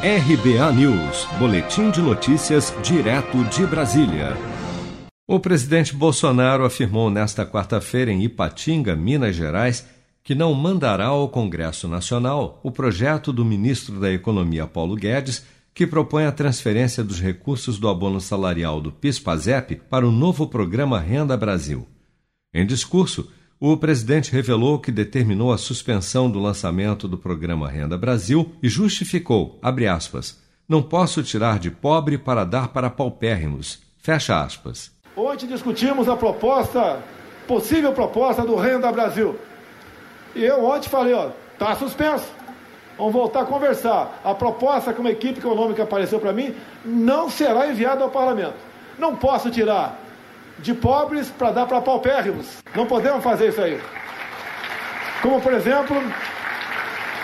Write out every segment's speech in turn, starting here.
RBA News, Boletim de Notícias, direto de Brasília. O presidente Bolsonaro afirmou nesta quarta-feira em Ipatinga, Minas Gerais, que não mandará ao Congresso Nacional o projeto do ministro da Economia Paulo Guedes, que propõe a transferência dos recursos do abono salarial do PIS/PASEP para o novo programa Renda Brasil. Em discurso, o presidente revelou que determinou a suspensão do lançamento do programa Renda Brasil e justificou, aspas, não posso tirar de pobre para dar para paupérrimos, fecha aspas. Ontem discutimos a proposta, possível proposta do Renda Brasil. E eu ontem falei, ó, tá suspenso. Vamos voltar a conversar. A proposta que uma equipe econômica apareceu para mim não será enviada ao parlamento. Não posso tirar de pobres para dar para paupérrimos. Não podemos fazer isso aí. Como, por exemplo,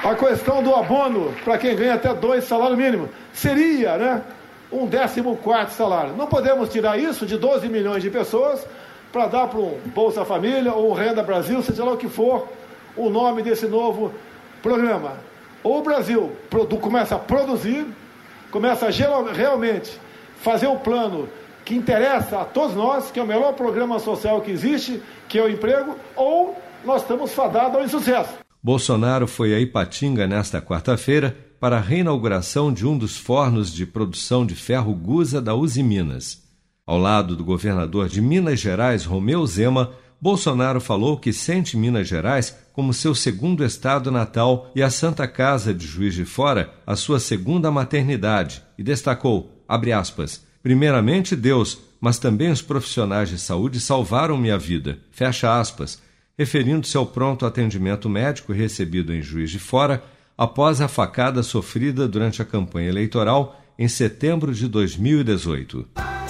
a questão do abono para quem ganha até dois salários mínimos. Seria, né? Um décimo quarto salário. Não podemos tirar isso de 12 milhões de pessoas para dar para um Bolsa Família ou um Renda Brasil, seja lá o que for o nome desse novo programa. Ou o Brasil começa a produzir, começa a realmente fazer o plano que interessa a todos nós, que é o melhor programa social que existe, que é o emprego, ou nós estamos fadados ao insucesso. Bolsonaro foi a Ipatinga nesta quarta-feira para a reinauguração de um dos fornos de produção de ferro Gusa da Uzi Minas. Ao lado do governador de Minas Gerais, Romeu Zema, Bolsonaro falou que sente Minas Gerais como seu segundo estado natal e a Santa Casa de Juiz de Fora a sua segunda maternidade e destacou, abre aspas, Primeiramente Deus, mas também os profissionais de saúde salvaram minha vida. Fecha aspas, referindo-se ao pronto atendimento médico recebido em Juiz de Fora após a facada sofrida durante a campanha eleitoral em setembro de 2018.